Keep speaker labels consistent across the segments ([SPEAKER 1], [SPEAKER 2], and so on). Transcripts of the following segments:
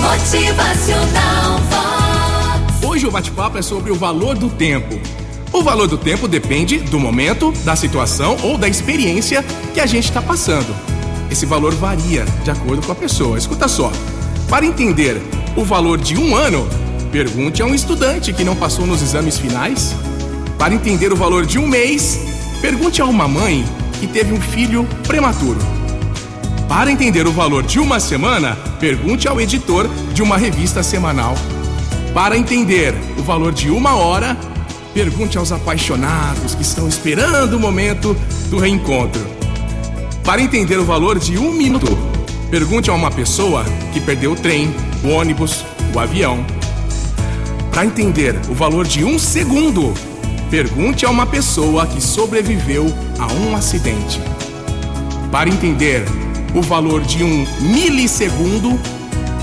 [SPEAKER 1] Motivacional Vox.
[SPEAKER 2] Hoje o bate-papo é sobre o valor do tempo. O valor do tempo depende do momento, da situação ou da experiência que a gente está passando. Esse valor varia de acordo com a pessoa. Escuta só. Para entender o valor de um ano, pergunte a um estudante que não passou nos exames finais. Para entender o valor de um mês, pergunte a uma mãe que teve um filho prematuro. Para entender o valor de uma semana, pergunte ao editor de uma revista semanal. Para entender o valor de uma hora, pergunte aos apaixonados que estão esperando o momento do reencontro. Para entender o valor de um minuto, pergunte a uma pessoa que perdeu o trem, o ônibus, o avião. Para entender o valor de um segundo, pergunte a uma pessoa que sobreviveu a um acidente. Para entender o valor de um milissegundo,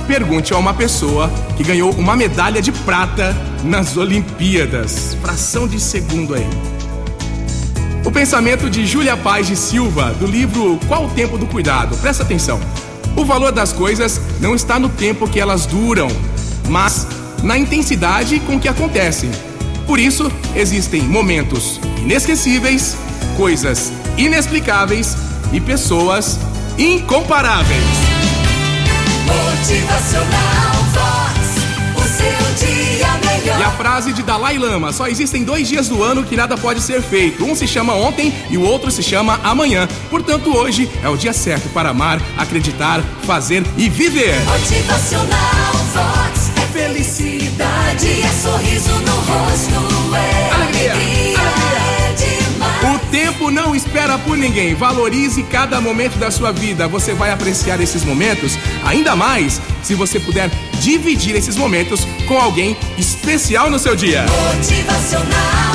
[SPEAKER 2] pergunte a uma pessoa que ganhou uma medalha de prata nas Olimpíadas. Fração de segundo aí. O pensamento de Júlia Paz de Silva, do livro Qual o Tempo do Cuidado? Presta atenção. O valor das coisas não está no tempo que elas duram, mas na intensidade com que acontecem. Por isso, existem momentos inesquecíveis, coisas inexplicáveis e pessoas incomparáveis.
[SPEAKER 1] Motivacional Vox. O seu dia melhor.
[SPEAKER 2] E a frase de Dalai Lama: só existem dois dias do ano que nada pode ser feito. Um se chama ontem e o outro se chama amanhã. Portanto, hoje é o dia certo para amar, acreditar, fazer e viver.
[SPEAKER 1] Motivacional Vox. É felicidade,
[SPEAKER 2] espera por ninguém. Valorize cada momento da sua vida. Você vai apreciar esses momentos ainda mais se você puder dividir esses momentos com alguém especial no seu dia.
[SPEAKER 1] Motivacional